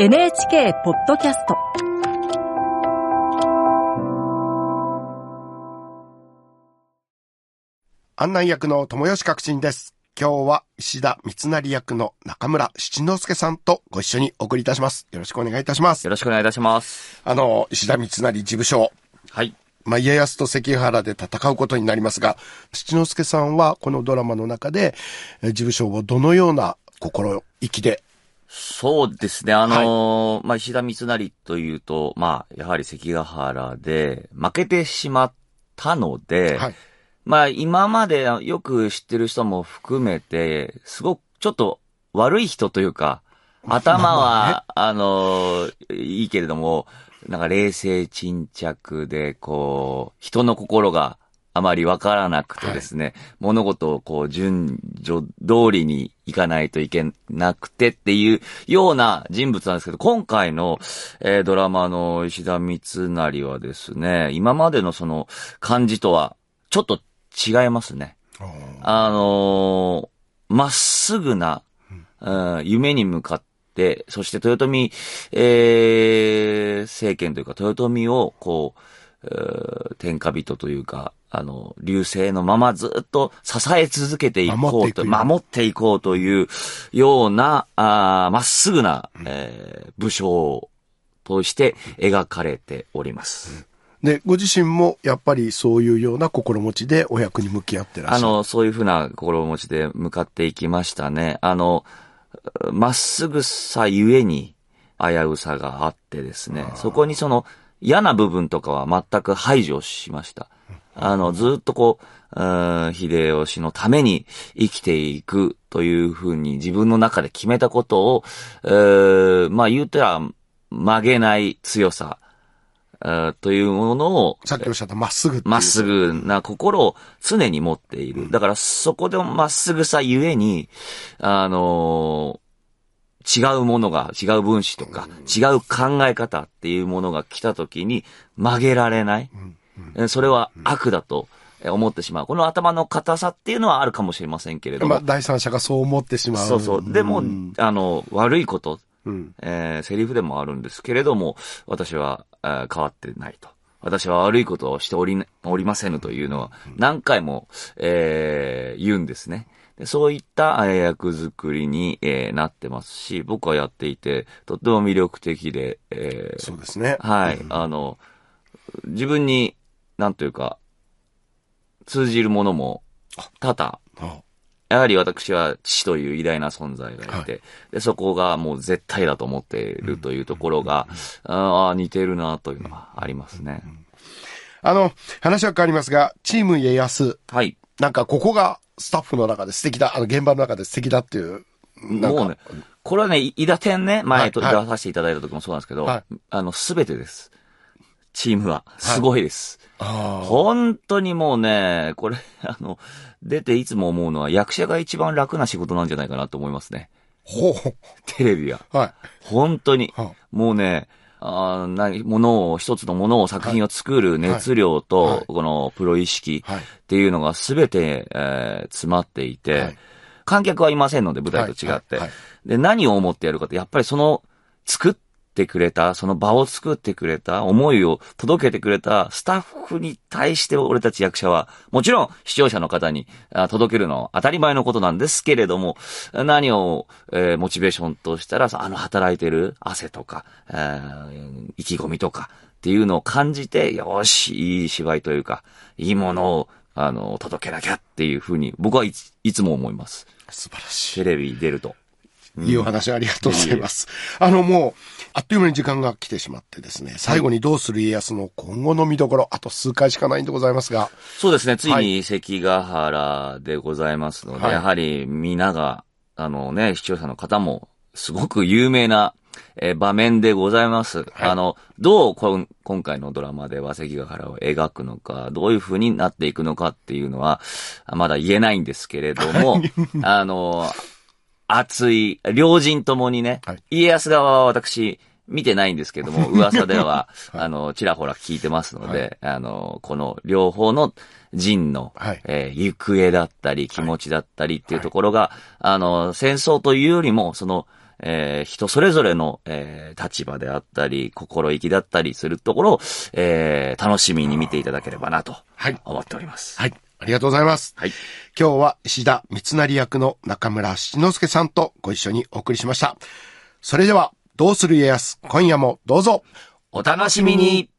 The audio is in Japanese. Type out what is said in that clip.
NHK ポッドキャスト案内役の友吉革新です。今日は石田三成役の中村七之助さんとご一緒にお送りいたします。よろしくお願いいたします。よろしくお願いいたします。あの、石田三成事務所、はい。まあ、家康と関ヶ原で戦うことになりますが、七之助さんはこのドラマの中で、えー事務所をどのような心意気で、そうですね。あのーまあ、石田三成というと、まあ、やはり関ヶ原で負けてしまったので、はい。まあ、今までよく知ってる人も含めて、すごくちょっと悪い人というか、頭は、あのーいいけれども、なんか冷静沈着で、こう、人の心があまりわからなくてですね、物事をこう順序通りにいかないといけなくてっていうような人物なんですけど、今回の、えードラマの石田三成はですね、今までのその感じとはちょっと違いますね。あのーまっすぐな、うん夢に向かって、そして豊臣、えー政権というか、豊臣を、こう、えー天下人というか、あの、流星のままずっと支え続けていこうと、守守っていこうというような、あーまっすぐな、えー武将として描かれております。で、ご自身もやっぱりそういうような心持ちでお役に向き合ってらっしゃる。あの、そういうふうな心持ちで向かっていきましたね。あの、まっすぐさゆえに危うさがあってですね、そこにその嫌な部分とかは全く排除しました。あの、ずっとこう、うん秀吉のために生きていくというふうに自分の中で決めたことを、えーまあ言うたら曲げない強さ、えーというものを、さっきおっしゃったまっすぐまっすぐな心を常に持っている。だからそこでもまっすぐさゆえに、あのー違うものが、違う分子とか、違う考え方っていうものが来た時に曲げられない。えそれは悪だとえ思ってしまう。この頭の硬さっていうのはあるかもしれませんけれども。まあ、第三者がそう思ってしまう。そうそう。でも、んあの、悪いこと、うん。えーセリフでもあるんですけれども、私は、えー変わってないと。私は悪いことをしており、おりませぬというのは何回も、えー言うんですね。でそういったえー役作りに、えーなってますし、僕はやっていて、とっても魅力的で、えーそうですね。はい、あの、自分に、なんというか、通じるものも多々。あ。やはり私は父という偉大な存在がいて、で、そこがもう絶対だと思っているというところが、ああ、似てるなというのはありますね。あの、話は変わりますが、チーム家康、はい。なんかここがスタッフの中で素敵だ、あの現場の中で素敵だっていう。もうね、これはね、伊田天ね、前とはいはい。出させていただいた時もそうなんですけど、はい。あの、すべてです。チームは。すごいです。あ本当にもうね、これ、あの、出ていつも思うのは役者が一番楽な仕事なんじゃないかなと思いますね。ほう。テレビは。はい。本当に。はもうね、あーなものを、一つのものを、作品を作る熱量と、はいはいこのプロ意識はいっていうのが全て、えー詰まっていて、はい観客はいませんので、舞台と違って、はいはいで、何を思ってやるかって、やっぱりその、作ってくれた、その場を作ってくれた、思いを届けてくれたスタッフに対して俺たち役者は、もちろん視聴者の方にあ届けるのは当たり前のことなんですけれども、何を、えーモチベーションとしたら、あの働いてる汗とか、えー意気込みとかっていうのを感じて、よし、いい芝居というか、いいものを、あの、届けなきゃっていうふうに、僕はいつも思います。素晴らしテレビに出ると。い。いいお話ありがとうございます。あのもう、あっという間に時間が来てしまってですね、最後にどうする家康の今後の見どころ、あと数回しかないんでございますが、そうですね。ついはに関ヶ原でございますので、はいやはり皆が、あのね、視聴者の方も、すごく有名な、えー場面でございます。あの、どうこん今回のドラマでは関ヶ原を描くのか、どういう風になっていくのかっていうのは、あまだ言えないんですけれども、あの、熱い、両人ともにね、はい家康側は私、見てないんですけども、噂では、あの、ちらほら聞いてますので、あの、この両方の人の、はいえー行方だったり、気持ちだったりっていうところが、あの、戦争というよりも、その、えー人それぞれの、えー立場であったり、心意気だったりするところを、えー楽しみに見ていただければなとはい。思っております。はい。ありがとうございます。はい。今日は石田三成役の中村七之助さんとご一緒にお送りしました。それでは、どうする家康、今夜もどうぞ。お楽しみに